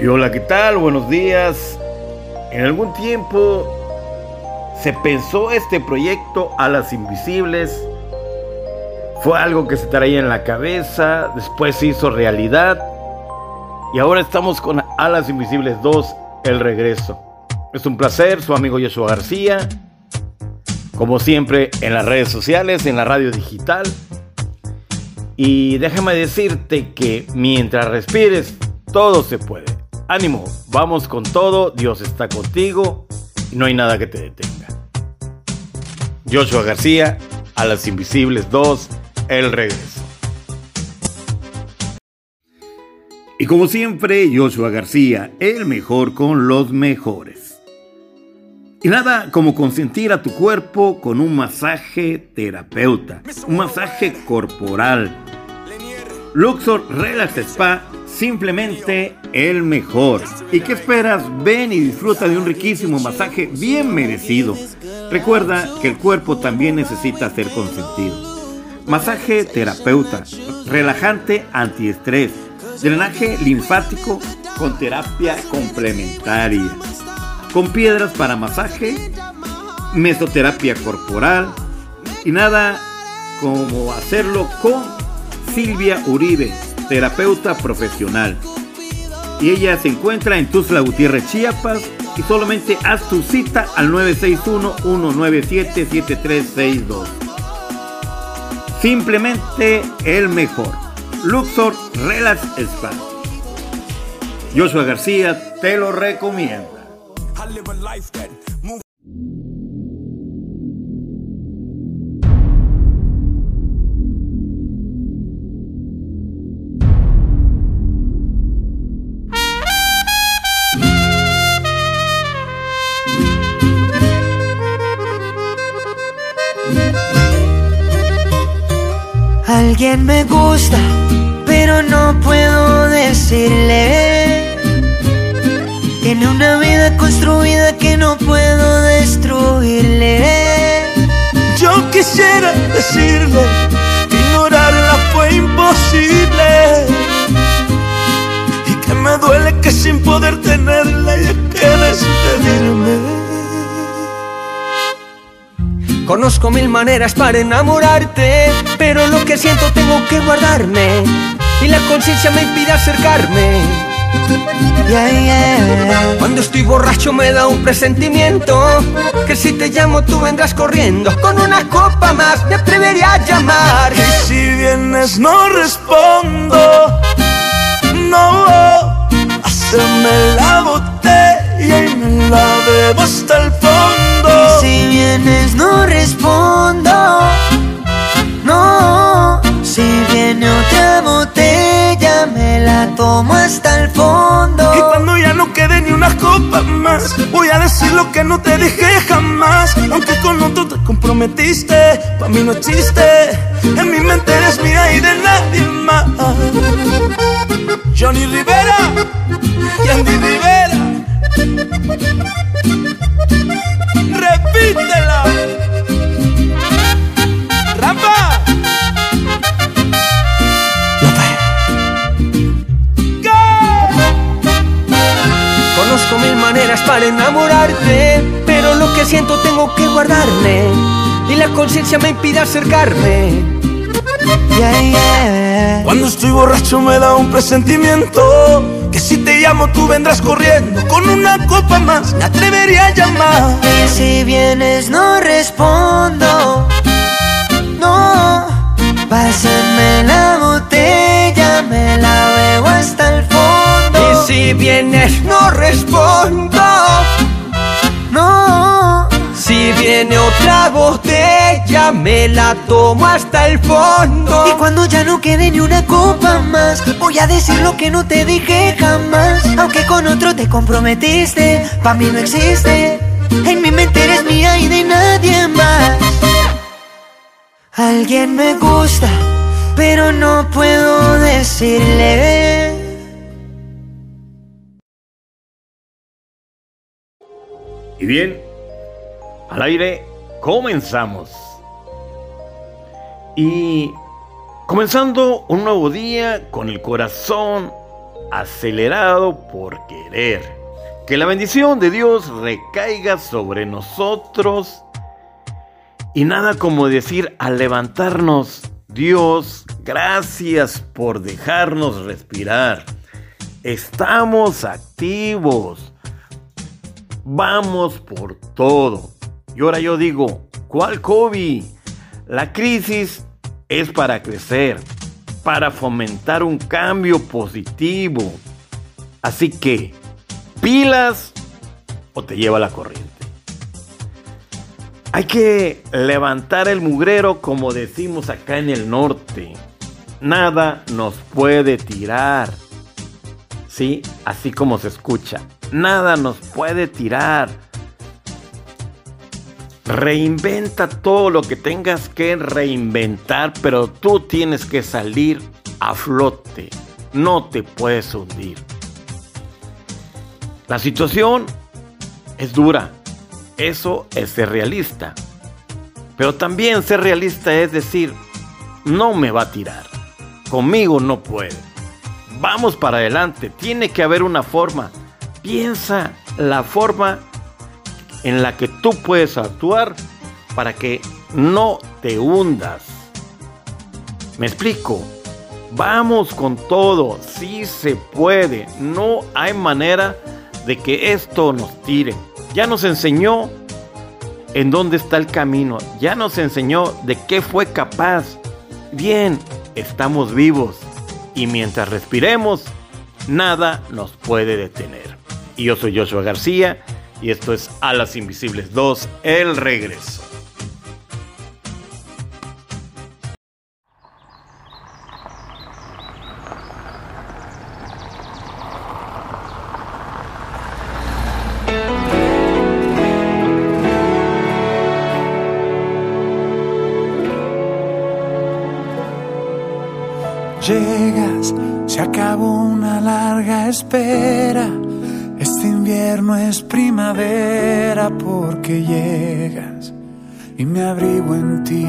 Y hola, ¿qué tal? Buenos días. En algún tiempo se pensó este proyecto Alas Invisibles. Fue algo que se traía en la cabeza, después se hizo realidad. Y ahora estamos con Alas Invisibles 2, el regreso. Es un placer, su amigo Joshua García. Como siempre, en las redes sociales, en la radio digital. Y déjame decirte que mientras respires, todo se puede. Ánimo, vamos con todo, Dios está contigo y no hay nada que te detenga. Joshua García, a las Invisibles 2, el regreso. Y como siempre, Joshua García, el mejor con los mejores. Y nada como consentir a tu cuerpo con un masaje terapeuta, un masaje corporal. Luxor Relax Spa simplemente el mejor. ¿Y qué esperas? Ven y disfruta de un riquísimo masaje bien merecido. Recuerda que el cuerpo también necesita ser consentido. Masaje terapeuta, relajante antiestrés, drenaje linfático con terapia complementaria, con piedras para masaje, mesoterapia corporal y nada como hacerlo con Silvia Uribe, terapeuta profesional. Y ella se encuentra en Tuzla Gutiérrez, Chiapas. Y solamente haz tu cita al 961-197-7362. Simplemente el mejor. Luxor Relax Spa. Joshua García te lo recomienda. Alguien me gusta, pero no puedo decirle. Tiene una vida construida que no puedo destruirle. Yo quisiera decirle ignorarla fue imposible. Y que me duele que sin poder tenerla haya que despedirme. Conozco mil maneras para enamorarte, pero lo que siento tengo que guardarme y la conciencia me impide acercarme. Cuando estoy borracho me da un presentimiento que si te llamo tú vendrás corriendo. Con una copa más me atrevería a llamar. Y si vienes no respondo, no. Haceme la botella y me la bebo hasta el fondo. Si vienes no respondo, no. Si viene otra botella me la tomo hasta el fondo. Y cuando ya no quede ni una copa más, voy a decir lo que no te dije jamás. Aunque con otro te comprometiste, pa' mí no existe. En mi mente eres mía y de nadie más. Johnny Rivera y Andy Rivera. Repítela. Rampa. Conozco mil maneras para enamorarte, pero lo que siento tengo que guardarme y la conciencia me impide acercarme. Yeah, yeah. Cuando estoy borracho me da un presentimiento Que si te llamo tú vendrás corriendo Con una copa más me atrevería a llamar Y si vienes no respondo, no. Pásame la botella, me la bebo hasta el fondo. Y si vienes no respondo. Si viene otra botella me la tomo hasta el fondo. y cuando ya no quede ni una copa más, voy a decir lo que no te dije jamás. Aunque con otro te comprometiste, pa' mí no existe. En mi mente eres mía y de nadie más. Alguien me gusta, pero no puedo decirle. Y bien, al aire comenzamos. Y comenzando un nuevo día con el corazón acelerado por querer. Que la bendición de Dios recaiga sobre nosotros y nada como decir al levantarnos, Dios, gracias por dejarnos respirar. Estamos activos. Vamos por todo. Y ahora yo digo, ¿cuál COVID? La crisis es para crecer, para fomentar un cambio positivo. Así que, pilas o te lleva la corriente. Hay que levantar el mugrero como decimos acá en el norte. Nada nos puede tirar. Sí, así como se escucha. Nada nos puede tirar. Reinventa todo lo que tengas que reinventar, pero tú tienes que salir a flote. No te puedes hundir. La situación es dura. Eso es ser realista. Pero también ser realista es decir, no me va a tirar. Conmigo no puede. Vamos para adelante. Tiene que haber una forma. Piensa la forma en la que tú puedes actuar para que no te hundas. ¿Me explico? Vamos con todo, sí se puede, no hay manera de que esto nos tire. Ya nos enseñó en dónde está el camino, ya nos enseñó de qué fue capaz. Bien, estamos vivos y mientras respiremos, nada nos puede detener. Y yo soy Joshua García y esto es Alas Invisibles 2, el regreso. Llegas, se acabó una larga espera este invierno es primavera porque llegas y me abrigo en ti.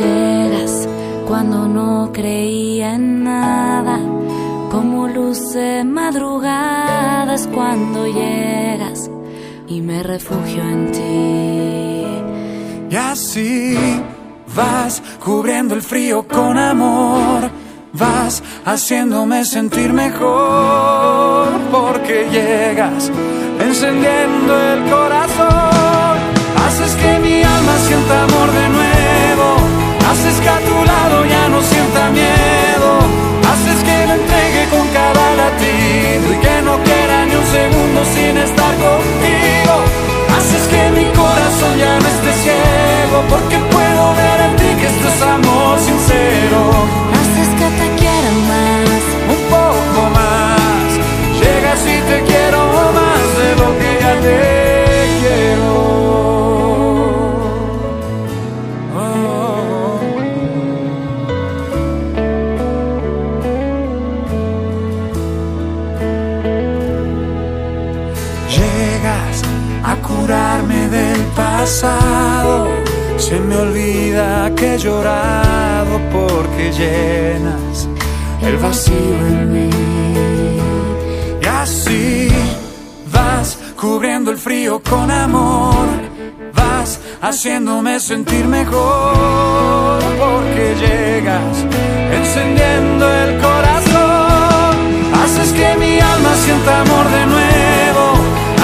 Llegas cuando no creía en nada, como luz de madrugada es cuando llegas y me refugio en ti. Y así vas cubriendo el frío con amor vas haciéndome sentir mejor porque llegas encendiendo el corazón. Haces que mi alma sienta amor de nuevo. Haces que a tu lado ya no sienta miedo. Cubriendo el frío con amor, vas haciéndome sentir mejor, porque llegas encendiendo el corazón, haces que mi alma sienta amor de nuevo,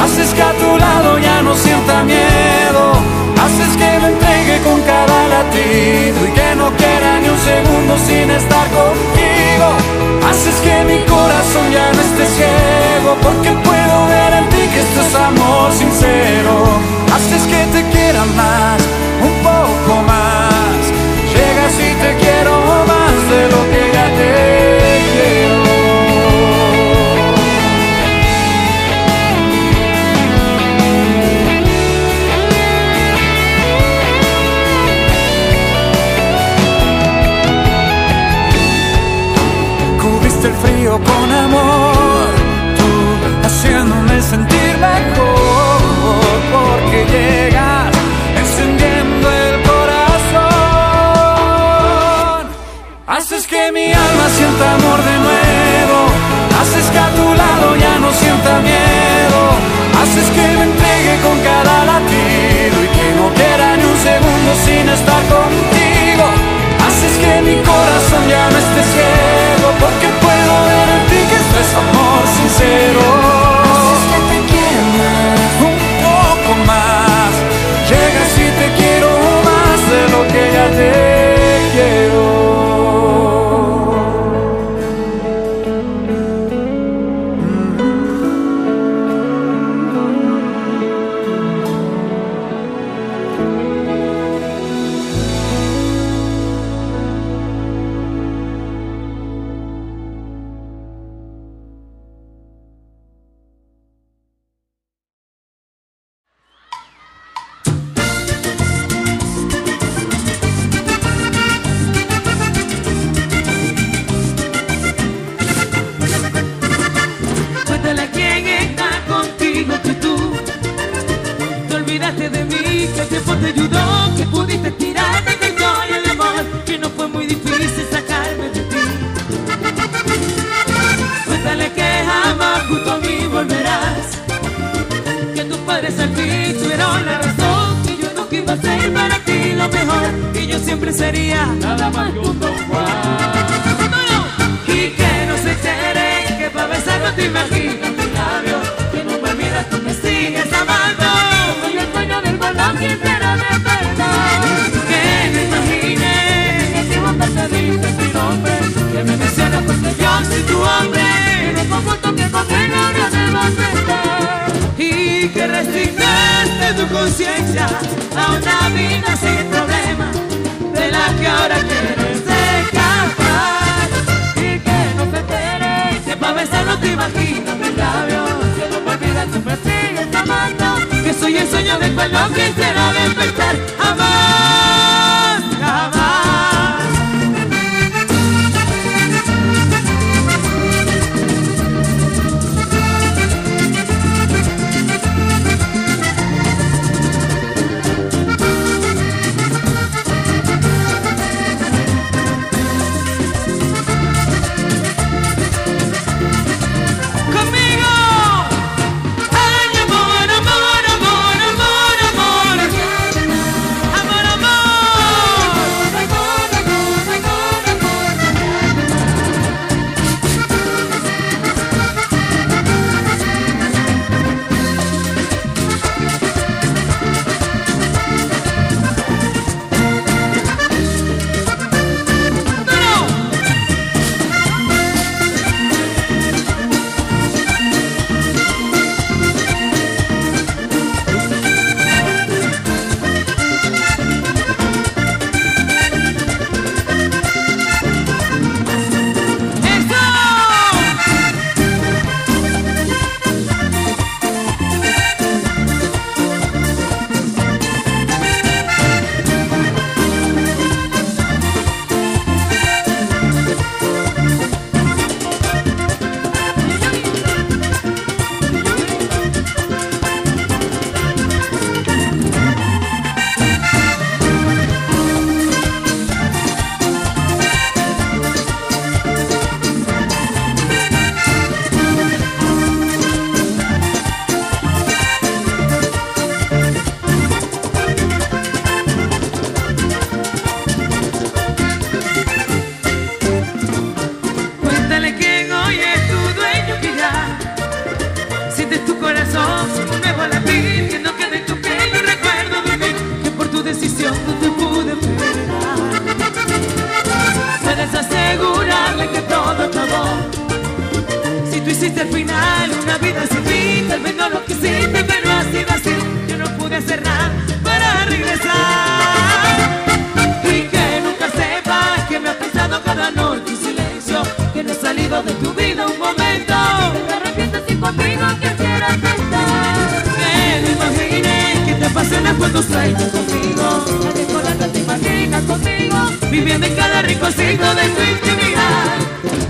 haces que a tu lado ya no sienta miedo, haces que con cada latido y que no quiera ni un segundo sin estar contigo. Haces que mi corazón ya no esté ciego, porque puedo ver en ti que esto es amor sincero, haces que te quiera más, ser para ti lo mejor y yo siempre sería nada más que un don Y que no se entere que para besarlo te imaginas mi labio que no me olvidas tú me sigues amando. Soy el dueño del balón que será de verdad. Que me imagine que si vos te dices mi nombre, que me mencionas porque yo soy tu hombre. Y me conforto que conmigo no debas estar. Y que resignaste tu conciencia a una vida sin problemas de la que ahora quieres escapar. Y que no se entere que pa' besarlo te imaginas mis labios. que no me olvidas me sigues amando. Que soy el sueño de cual no quisiera despertar jamás, cuando sueñas conmigo la que te imaginas conmigo. viviendo en cada rinconcito de tu intimidad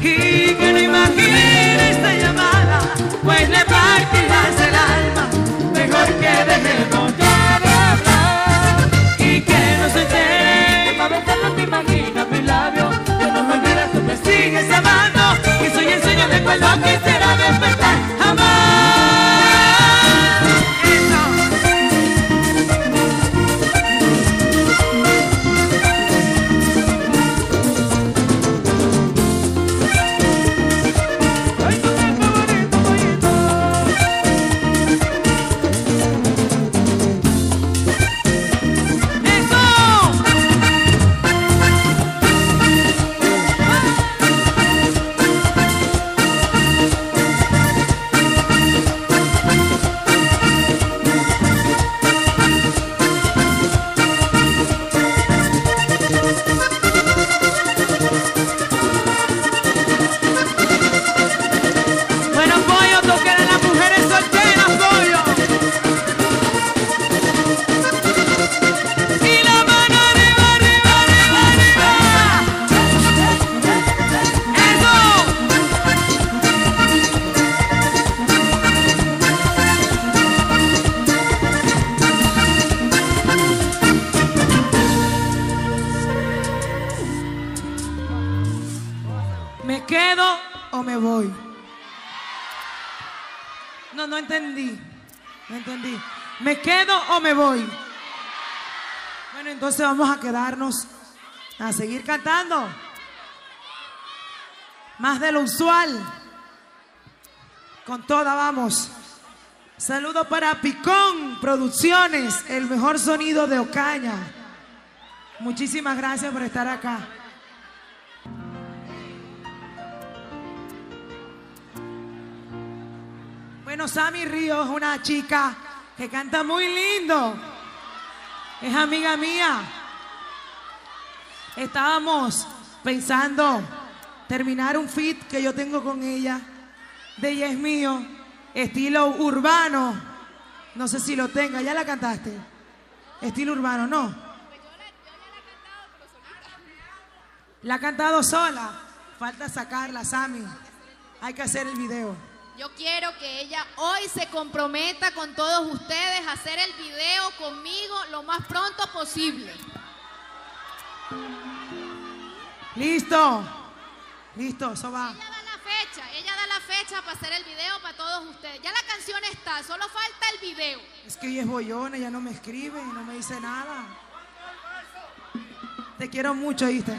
y que no imaginé esta llamada pues le partirás el alma mejor que dejemos ya de hablar y que no se entere Pa' besarlo te imaginas mis labios. que no me olvidas tú me sigues amando que soy el sueño de cual no quisiera despertar o me voy? No, no entendí. No entendí. ¿Me quedo o me voy? Bueno, entonces vamos a quedarnos a seguir cantando. Más de lo usual. Con toda vamos. Saludo para Picón Producciones, el mejor sonido de Ocaña. Muchísimas gracias por estar acá. Bueno, Sammy Ríos una chica que canta muy lindo. Es amiga mía. Estábamos pensando terminar un fit que yo tengo con ella. De ella es mío. Estilo urbano. No sé si lo tenga. ¿Ya la cantaste? Estilo urbano, no. La ha cantado sola. Falta sacarla, Sammy. Hay que hacer el video. Yo quiero que ella hoy se comprometa con todos ustedes a hacer el video conmigo lo más pronto posible. Listo. Listo, eso va. Ella da la fecha, ella da la fecha para hacer el video para todos ustedes. Ya la canción está, solo falta el video. Es que ella es bollona, ella no me escribe, no me dice nada. Te quiero mucho, ¿viste?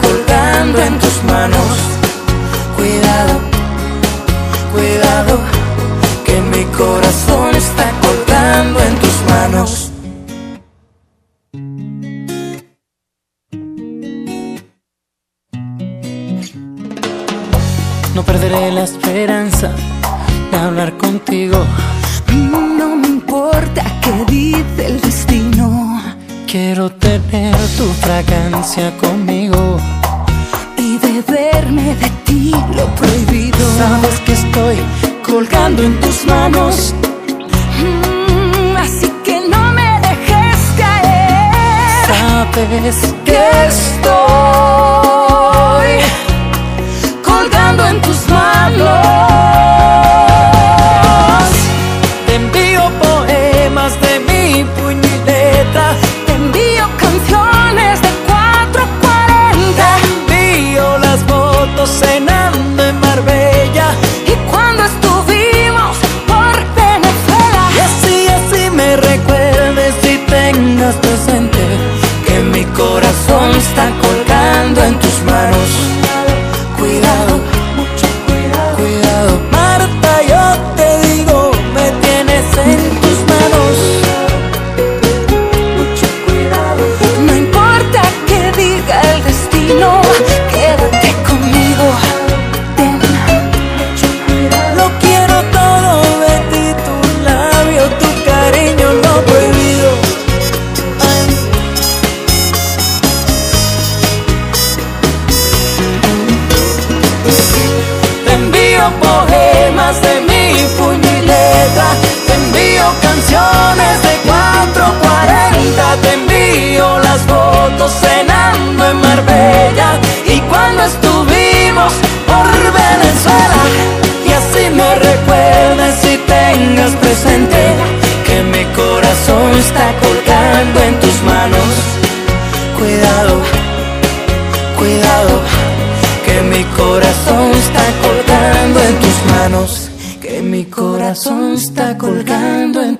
colgando en tus manos. Cuidado, cuidado, que mi corazón está colgando en tus manos. No perderé la esperanza de hablar contigo. No me importa qué dice el destino. Quiero tener tu fragancia conmigo. Sabes que estoy colgando en tus manos. Mm, así que no me dejes caer. Sabes que estoy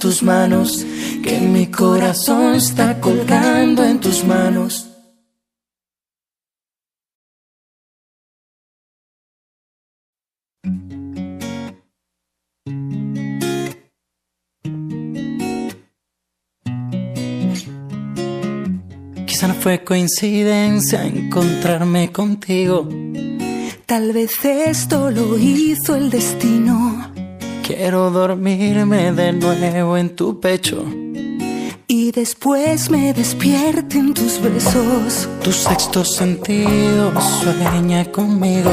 tus manos, que mi corazón está colgando en tus manos. Quizá no fue coincidencia encontrarme contigo. Tal vez esto lo hizo el destino. Quiero dormirme de nuevo en tu pecho. Y después me despierten tus besos. Tu sexto sentido sueña conmigo.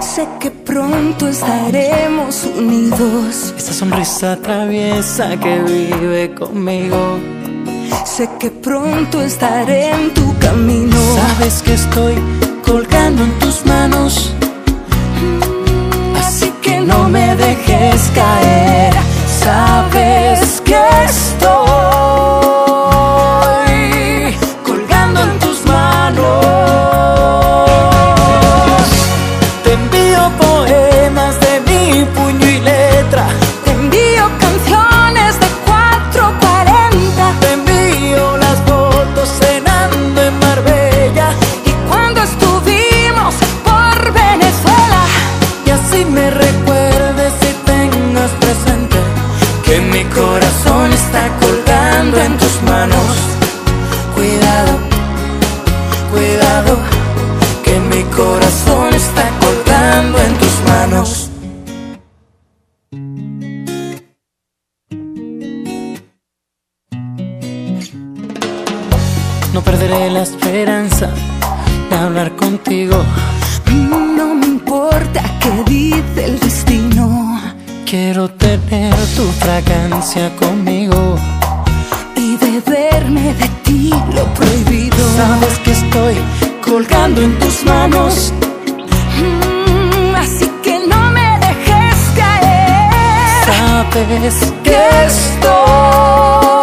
Sé que pronto estaremos unidos. Esa sonrisa traviesa que vive conmigo. Sé que pronto estaré en tu camino. Sabes que estoy colgando en tus manos. Dejes caer. Sabes corazón está colgando en tus manos. No perderé la esperanza de hablar contigo. No me importa qué dice el destino. Quiero tener tu fragancia conmigo. Y beberme de ti lo prohibido. Sabes que estoy colgando en tus manos. Mm, así que no me dejes caer. Sabes que estoy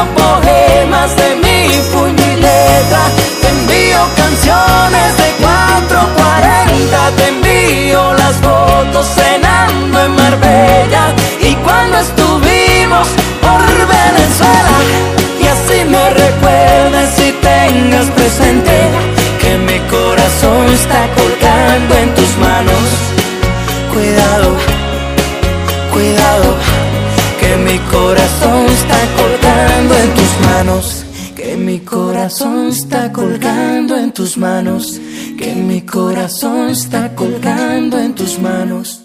envío poemas de mi puño y letra. Te envío canciones de 440. Te envío las fotos cenando en Marbella. Y cuando estuvimos por Venezuela. Y así me recuerdes y tengas presente que mi corazón está colgando en tus manos. Cuidado, cuidado que mi corazón que mi corazón está colgando en tus manos, que mi corazón está colgando en tus manos.